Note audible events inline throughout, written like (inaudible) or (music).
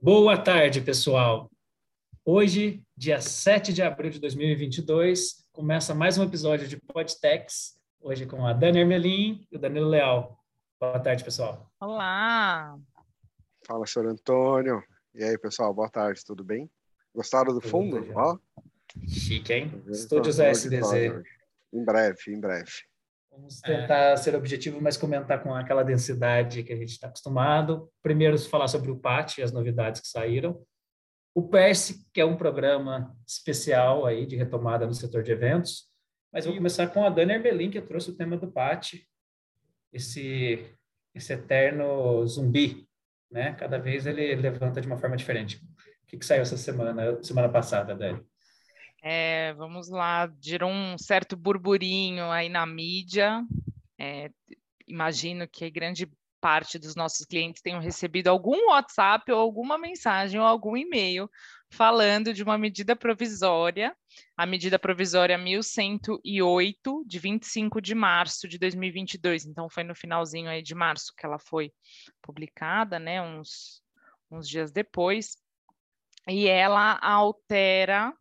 Boa tarde, pessoal. Hoje, dia 7 de abril de 2022, começa mais um episódio de Podtex, hoje com a Dani Ermelim e o Danilo Leal. Boa tarde, pessoal. Olá. Fala, senhor Antônio. E aí, pessoal, boa tarde, tudo bem? Gostaram do fundo? Ó. Chique, hein? Estúdios SDZ. Em breve, em breve. Vamos tentar é. ser objetivo, mas comentar com aquela densidade que a gente está acostumado. Primeiro, falar sobre o PAT e as novidades que saíram. O PERSE, que é um programa especial aí de retomada no setor de eventos. Mas vou começar com a Dani Erbelin, que trouxe o tema do PAT, esse, esse eterno zumbi. Né? Cada vez ele levanta de uma forma diferente. O que, que saiu essa semana, semana passada, Dani? É, vamos lá, gerou um certo burburinho aí na mídia. É, imagino que grande parte dos nossos clientes tenham recebido algum WhatsApp ou alguma mensagem ou algum e-mail falando de uma medida provisória, a medida provisória 1108 de 25 de março de 2022. Então foi no finalzinho aí de março que ela foi publicada, né, uns uns dias depois. E ela altera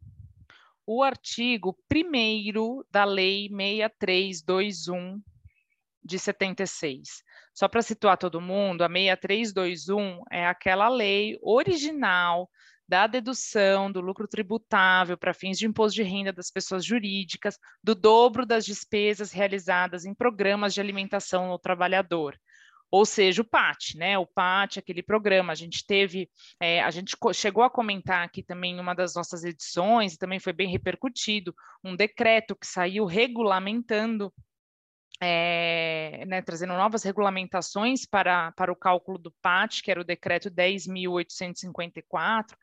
o artigo 1 da Lei 6321 de 76. Só para situar todo mundo, a 6321 é aquela lei original da dedução do lucro tributável para fins de imposto de renda das pessoas jurídicas do dobro das despesas realizadas em programas de alimentação no trabalhador ou seja, o PAT, né? O PAT, aquele programa, a gente teve, é, a gente chegou a comentar aqui também em uma das nossas edições, e também foi bem repercutido, um decreto que saiu regulamentando é, né, trazendo novas regulamentações para, para o cálculo do PAT, que era o decreto 10.854,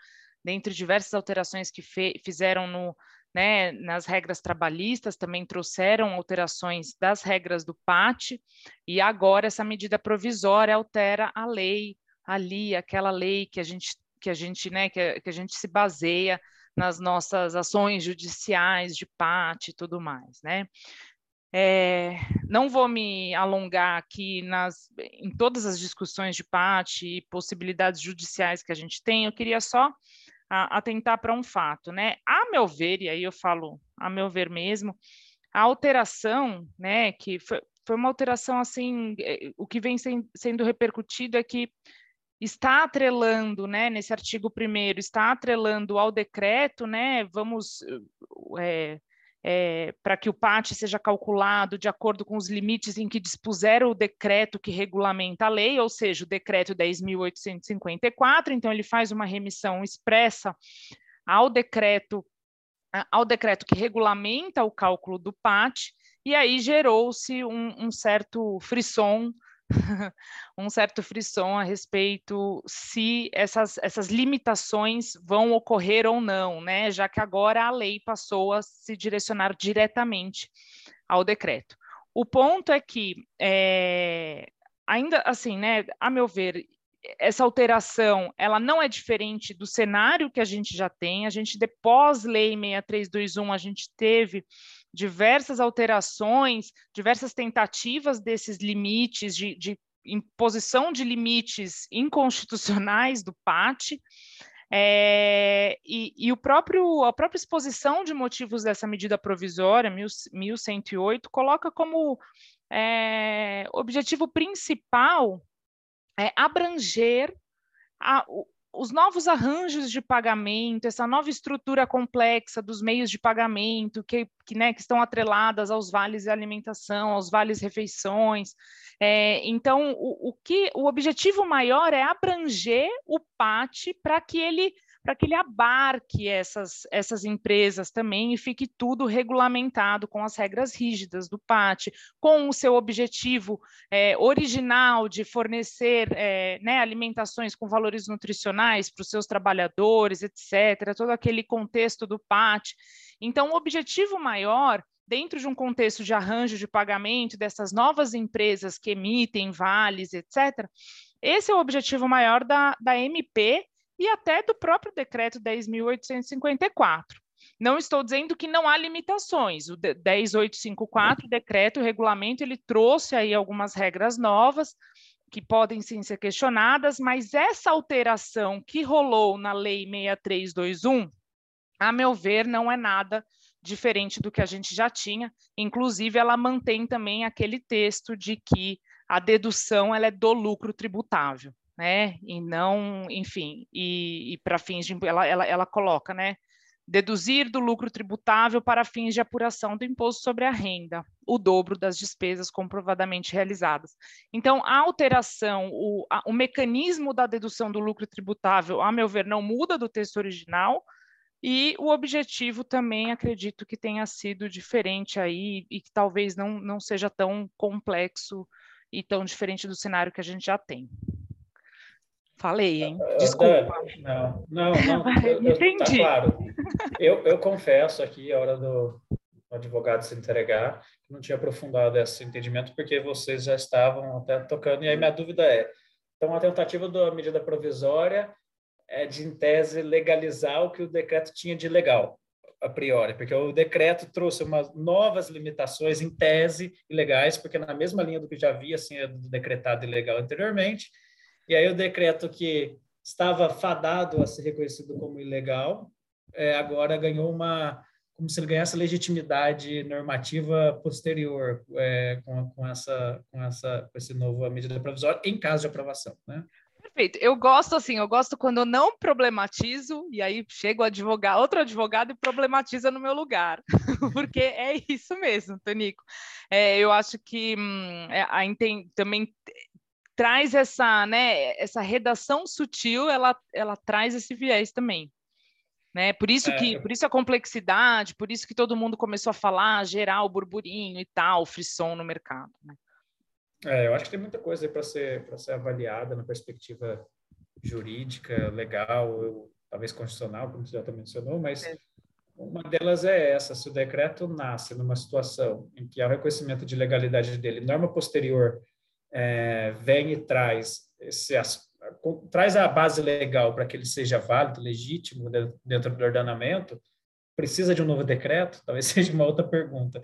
dentre diversas alterações que fizeram no, né, nas regras trabalhistas, também trouxeram alterações das regras do PAT, e agora essa medida provisória altera a lei ali, aquela lei que a gente, que a gente, né, que que a gente se baseia nas nossas ações judiciais de PAT e tudo mais, né? É, não vou me alongar aqui nas, em todas as discussões de PAT e possibilidades judiciais que a gente tem, eu queria só a, atentar para um fato, né? A meu ver, e aí eu falo a meu ver mesmo, a alteração, né, que foi, foi uma alteração assim, é, o que vem sem, sendo repercutido é que está atrelando, né, nesse artigo primeiro, está atrelando ao decreto, né, vamos é, é, para que o PAT seja calculado de acordo com os limites em que dispuser o decreto que regulamenta a lei, ou seja, o decreto 10.854, então ele faz uma remissão expressa ao decreto ao decreto que regulamenta o cálculo do PAT, e aí gerou-se um, um certo frisson (laughs) um certo frisson a respeito se essas, essas limitações vão ocorrer ou não, né? Já que agora a lei passou a se direcionar diretamente ao decreto. O ponto é que, é, ainda assim, né, a meu ver, essa alteração ela não é diferente do cenário que a gente já tem. A gente, depois lei 6321, a gente teve diversas alterações, diversas tentativas desses limites, de, de imposição de limites inconstitucionais do PAT, é, e, e, o próprio, a própria exposição de motivos dessa medida provisória, 1108, coloca como é, objetivo principal é, abranger a, os novos arranjos de pagamento, essa nova estrutura complexa dos meios de pagamento que, que, né, que estão atreladas aos vales de alimentação, aos vales refeições. É, então, o, o, que o objetivo maior é abranger o PAT para que ele para que ele abarque essas, essas empresas também e fique tudo regulamentado com as regras rígidas do PAT, com o seu objetivo é, original de fornecer é, né, alimentações com valores nutricionais para os seus trabalhadores, etc., todo aquele contexto do PAT. Então, o objetivo maior dentro de um contexto de arranjo de pagamento dessas novas empresas que emitem vales, etc., esse é o objetivo maior da, da MP e até do próprio decreto 10.854. Não estou dizendo que não há limitações. O 10854, o decreto, o regulamento, ele trouxe aí algumas regras novas que podem sim ser questionadas, mas essa alteração que rolou na Lei 6321, a meu ver, não é nada diferente do que a gente já tinha. Inclusive, ela mantém também aquele texto de que a dedução ela é do lucro tributável, né? E não, enfim, e, e para fins de ela, ela, ela coloca, né? Deduzir do lucro tributável para fins de apuração do imposto sobre a renda, o dobro das despesas comprovadamente realizadas. Então, a alteração, o, a, o mecanismo da dedução do lucro tributável, a meu ver, não muda do texto original, e o objetivo também acredito que tenha sido diferente aí e que talvez não, não seja tão complexo e tão diferente do cenário que a gente já tem. Falei, hein? Desculpa. Não, não, não. (laughs) Entendi. tá claro. Eu, eu confesso aqui, a hora do advogado se entregar, que não tinha aprofundado esse entendimento, porque vocês já estavam até tocando, e aí minha dúvida é, então a tentativa da medida provisória é de, em tese, legalizar o que o decreto tinha de legal, a priori, porque o decreto trouxe umas novas limitações, em tese, ilegais, porque na mesma linha do que já havia sido decretado ilegal anteriormente, e aí o decreto que estava fadado a ser reconhecido como ilegal, é, agora ganhou uma como se ele ganhasse legitimidade normativa posterior é, com, com, essa, com, essa, com esse novo medida provisória, em caso de aprovação. Né? Perfeito. Eu gosto assim, eu gosto quando eu não problematizo e aí chega o advogado, outro advogado e problematiza no meu lugar, (laughs) porque é isso mesmo, Tonico. É, eu acho que hum, é, a, também traz essa, né, essa redação sutil, ela, ela traz esse viés também. Né? Por isso que, é. por isso a complexidade, por isso que todo mundo começou a falar, gerar o burburinho e tal, o frisson no mercado. Né? É, eu acho que tem muita coisa para ser para ser avaliada na perspectiva jurídica, legal, ou, talvez constitucional, como você já mencionou, mas é. uma delas é essa: se o decreto nasce numa situação em que há reconhecimento de legalidade dele, norma posterior é, vem e traz esse traz a base legal para que ele seja válido, legítimo dentro do ordenamento, precisa de um novo decreto? (laughs) Talvez seja uma outra pergunta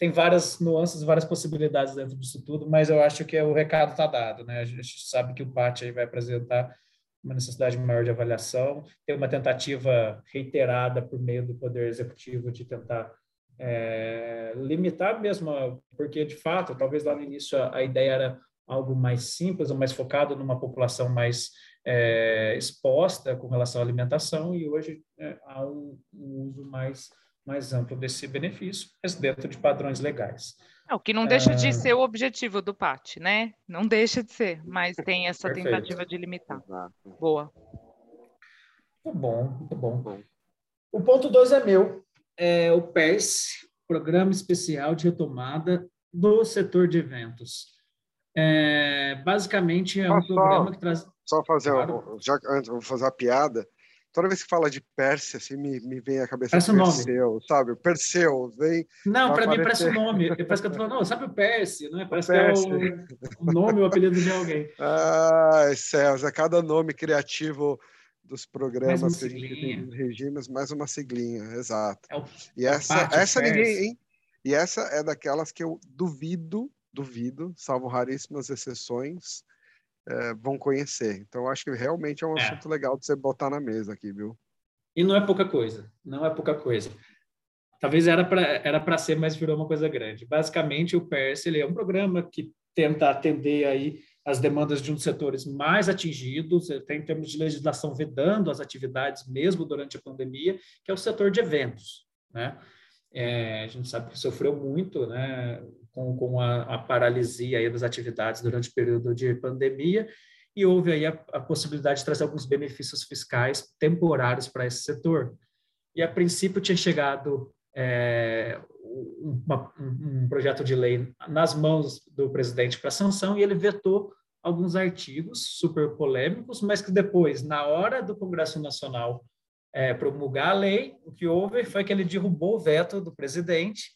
tem várias nuances, várias possibilidades dentro disso tudo, mas eu acho que o recado está dado, né? A gente sabe que o PAT aí vai apresentar uma necessidade maior de avaliação, tem uma tentativa reiterada por meio do Poder Executivo de tentar é, limitar mesmo, porque de fato, talvez lá no início a, a ideia era algo mais simples, ou mais focado numa população mais é, exposta com relação à alimentação, e hoje é, há um, um uso mais mais amplo desse benefício, mas dentro de padrões legais. É, o que não deixa de ser o objetivo do PAT, né? Não deixa de ser, mas tem essa Perfeito. tentativa de limitar. Boa. Muito bom, muito bom. O ponto 2 é meu. É o PERS, Programa Especial de Retomada do Setor de Eventos. É, basicamente é um programa que traz... Só fazer, claro. já antes, vou fazer a piada toda vez que fala de Pérsia, assim, me, me vem à cabeça parece Perseu, nome. sabe? O Perseu, vem... Não, para mim parece o nome. Parece que eu tô falando, não, sabe o Pérsia, né? Parece o que é o, o nome, o apelido de alguém. Ai, céus, é cada nome criativo dos programas que a gente tem nos regimes, mais uma siglinha, exato. É o, e é essa, essa ninguém, hein? E essa é daquelas que eu duvido, duvido, salvo raríssimas exceções, é, vão conhecer. Então, acho que realmente é um é. assunto legal de você botar na mesa aqui, viu? E não é pouca coisa, não é pouca coisa. Talvez era para era para ser, mas virou uma coisa grande. Basicamente, o PERS ele é um programa que tenta atender aí as demandas de um dos setores mais atingidos, tem em termos de legislação vedando as atividades mesmo durante a pandemia, que é o setor de eventos, né? É, a gente sabe que sofreu muito, né? com, com a, a, paralisia das atividades durante o período de pandemia, e houve aí a, a possibilidade de trazer alguns benefícios fiscais temporários para esse setor. E, a princípio, tinha chegado é, uma, um, projeto de lei nas mãos do presidente para sanção, e ele vetou alguns artigos super polêmicos, mas que depois, na hora do Congresso Nacional é, promulgar a lei, o que houve foi que ele derrubou o veto do presidente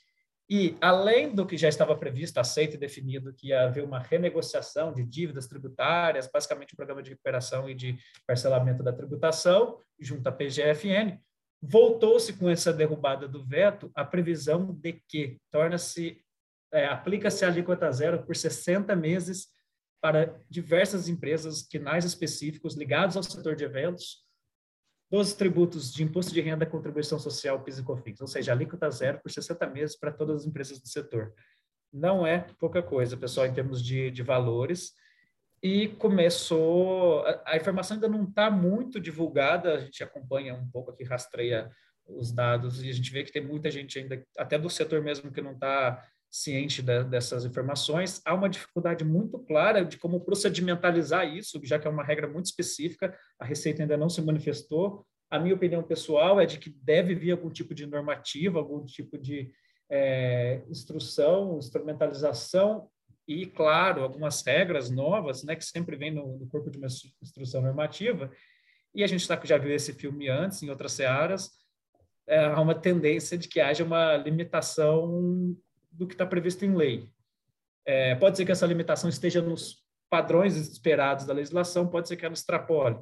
e, além do que já estava previsto, aceito e definido, que ia haver uma renegociação de dívidas tributárias, basicamente um programa de recuperação e de parcelamento da tributação, junto à PGFN, voltou-se com essa derrubada do veto a previsão de que torna-se é, aplica-se a alíquota zero por 60 meses para diversas empresas quinais específicos ligados ao setor de eventos, dos tributos de imposto de renda, contribuição social, PIS e COFINS, ou seja, alíquota zero por 60 meses para todas as empresas do setor. Não é pouca coisa, pessoal, em termos de, de valores. E começou, a, a informação ainda não está muito divulgada, a gente acompanha um pouco aqui, rastreia os dados e a gente vê que tem muita gente ainda, até do setor mesmo, que não está ciente de, dessas informações. Há uma dificuldade muito clara de como procedimentalizar isso, já que é uma regra muito específica, a Receita ainda não se manifestou. A minha opinião pessoal é de que deve vir algum tipo de normativa, algum tipo de é, instrução, instrumentalização e, claro, algumas regras novas, né, que sempre vem no, no corpo de uma instrução normativa. E a gente tá, já viu esse filme antes, em outras searas, é, há uma tendência de que haja uma limitação do que está previsto em lei. É, pode ser que essa limitação esteja nos padrões esperados da legislação, pode ser que ela extrapole,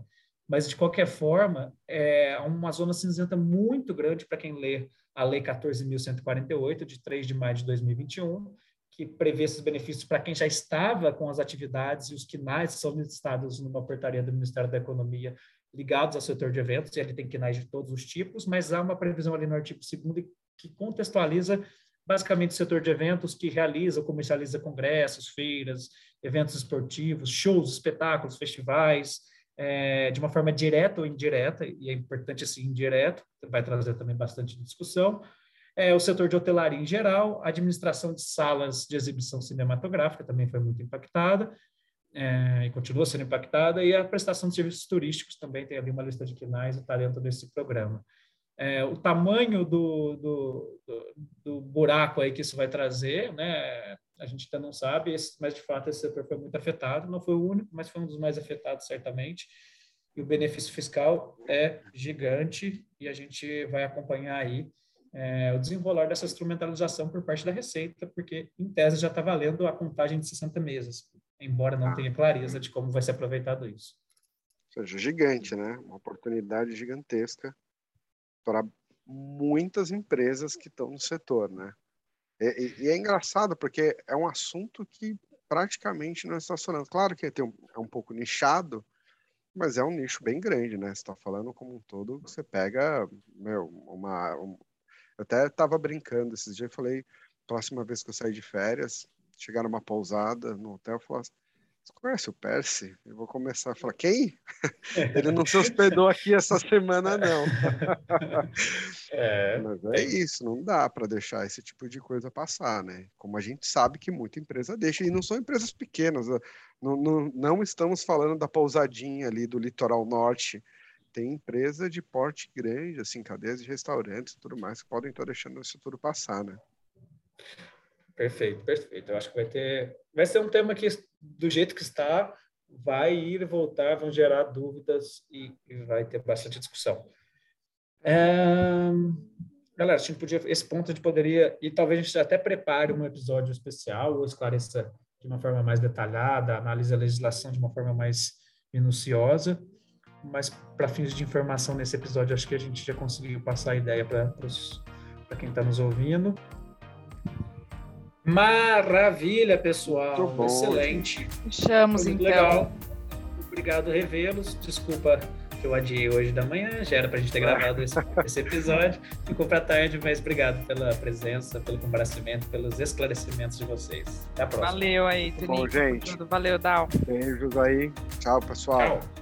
mas de qualquer forma, é uma zona cinzenta muito grande para quem lê a Lei 14.148, de 3 de maio de 2021, que prevê esses benefícios para quem já estava com as atividades e os quinais que são listados numa portaria do Ministério da Economia ligados ao setor de eventos, e ele tem quinais de todos os tipos, mas há uma previsão ali no artigo 2 que contextualiza basicamente o setor de eventos que realiza, comercializa congressos, feiras, eventos esportivos, shows, espetáculos, festivais, é, de uma forma direta ou indireta, e é importante assim, indireto, vai trazer também bastante discussão, é, o setor de hotelaria em geral, a administração de salas de exibição cinematográfica também foi muito impactada, é, e continua sendo impactada, e a prestação de serviços turísticos também tem ali uma lista de quinais e talento desse programa é, o tamanho do, do, do, do, buraco aí que isso vai trazer, né? A gente ainda não sabe, mas de fato esse setor foi muito afetado. Não foi o único, mas foi um dos mais afetados certamente. E o benefício fiscal é gigante e a gente vai acompanhar aí é, o desenrolar dessa instrumentalização por parte da Receita, porque em tese já está valendo a contagem de 60 meses, embora não ah. tenha clareza de como vai ser aproveitado isso. Ou seja, gigante, né? Uma oportunidade gigantesca para muitas empresas que estão no setor, né? E, e, é engraçado porque é um assunto que praticamente não está falando. Claro que tem um, é um pouco nichado, mas é um nicho bem grande, né? Você está falando como um todo, você pega, meu, uma... Eu até estava brincando esses dias, falei, próxima vez que eu sair de férias, chegar numa pousada no hotel, falar assim, você conhece o Percy? Eu vou começar a falar, quem? (laughs) Ele não se hospedou aqui essa semana, não. (laughs) É. Mas é isso, não dá para deixar esse tipo de coisa passar, né? Como a gente sabe que muita empresa deixa, e não são empresas pequenas, né? não, não, não estamos falando da pousadinha ali do litoral norte, tem empresa de porte grande, assim, cadeias de restaurantes e tudo mais, que podem estar deixando isso tudo passar, né? Perfeito, perfeito. Eu acho que vai ter, vai ser um tema que do jeito que está vai ir voltar, vão gerar dúvidas e, e vai ter bastante discussão. É... Galera, a gente podia, esse ponto a gente poderia, e talvez a gente até prepare um episódio especial ou esclareça de uma forma mais detalhada, analise a legislação de uma forma mais minuciosa, mas para fins de informação nesse episódio, acho que a gente já conseguiu passar a ideia para quem está nos ouvindo. Maravilha, pessoal. Bom, Excelente. Fechamos, então. Legal. Obrigado, revê-los. Desculpa que eu adiei hoje da manhã, já era para a gente ter gravado esse, (laughs) esse episódio. Ficou para tarde, mas obrigado pela presença, pelo comparecimento, pelos esclarecimentos de vocês. Até a próxima. Valeu aí, Bom, gente. Valeu, Dal. Beijos aí. Tchau, pessoal. Tchau.